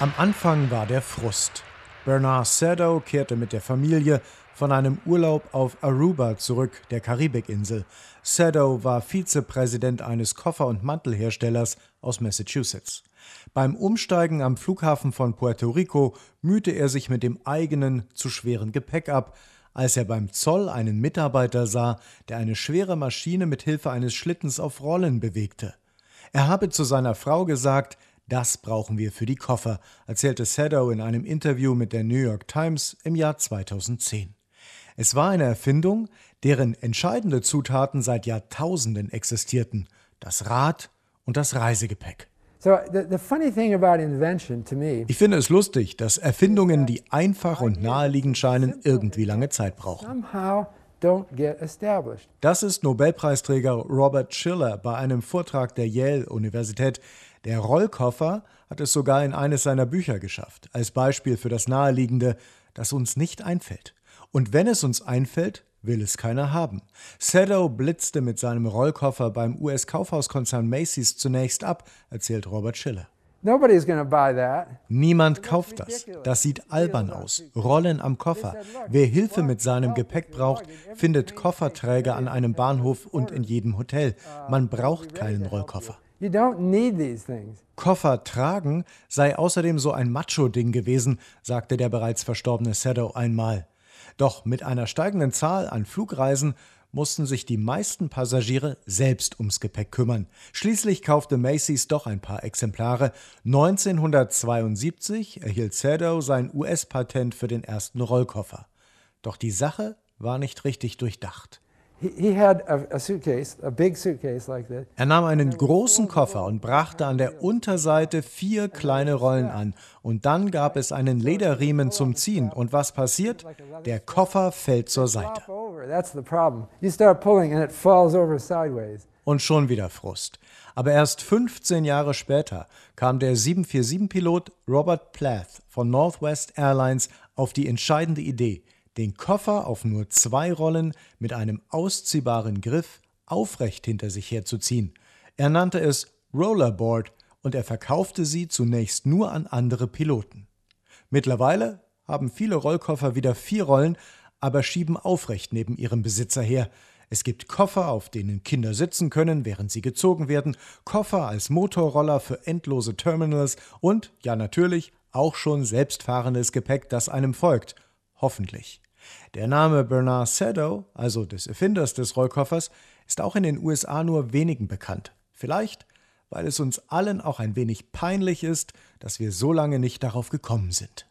Am Anfang war der Frust. Bernard Sado kehrte mit der Familie von einem Urlaub auf Aruba zurück, der Karibikinsel. Sado war Vizepräsident eines Koffer- und Mantelherstellers aus Massachusetts. Beim Umsteigen am Flughafen von Puerto Rico mühte er sich mit dem eigenen zu schweren Gepäck ab, als er beim Zoll einen Mitarbeiter sah, der eine schwere Maschine mit Hilfe eines Schlittens auf Rollen bewegte. Er habe zu seiner Frau gesagt, das brauchen wir für die Koffer, erzählte Sadow in einem Interview mit der New York Times im Jahr 2010. Es war eine Erfindung, deren entscheidende Zutaten seit Jahrtausenden existierten: das Rad und das Reisegepäck. Ich finde es lustig, dass Erfindungen, die einfach und naheliegend scheinen, irgendwie lange Zeit brauchen. Das ist Nobelpreisträger Robert Schiller bei einem Vortrag der Yale-Universität. Der Rollkoffer hat es sogar in eines seiner Bücher geschafft, als Beispiel für das Naheliegende, das uns nicht einfällt. Und wenn es uns einfällt, will es keiner haben. Sadow blitzte mit seinem Rollkoffer beim US-Kaufhauskonzern Macy's zunächst ab, erzählt Robert Schiller. Niemand kauft das. Das sieht albern aus. Rollen am Koffer. Wer Hilfe mit seinem Gepäck braucht, findet Kofferträger an einem Bahnhof und in jedem Hotel. Man braucht keinen Rollkoffer. Koffer tragen sei außerdem so ein Macho-Ding gewesen, sagte der bereits verstorbene Sadow einmal. Doch mit einer steigenden Zahl an Flugreisen mussten sich die meisten Passagiere selbst ums Gepäck kümmern. Schließlich kaufte Macy's doch ein paar Exemplare. 1972 erhielt Sadow sein US-Patent für den ersten Rollkoffer. Doch die Sache war nicht richtig durchdacht. Er nahm einen großen Koffer und brachte an der Unterseite vier kleine Rollen an. Und dann gab es einen Lederriemen zum Ziehen. Und was passiert? Der Koffer fällt zur Seite. Und schon wieder Frust. Aber erst 15 Jahre später kam der 747-Pilot Robert Plath von Northwest Airlines auf die entscheidende Idee – den Koffer auf nur zwei Rollen mit einem ausziehbaren Griff aufrecht hinter sich herzuziehen. Er nannte es Rollerboard und er verkaufte sie zunächst nur an andere Piloten. Mittlerweile haben viele Rollkoffer wieder vier Rollen, aber schieben aufrecht neben ihrem Besitzer her. Es gibt Koffer, auf denen Kinder sitzen können, während sie gezogen werden, Koffer als Motorroller für endlose Terminals und, ja natürlich, auch schon selbstfahrendes Gepäck, das einem folgt – hoffentlich. Der Name Bernard Sadow, also des Erfinders des Rollkoffers, ist auch in den USA nur wenigen bekannt. Vielleicht, weil es uns allen auch ein wenig peinlich ist, dass wir so lange nicht darauf gekommen sind.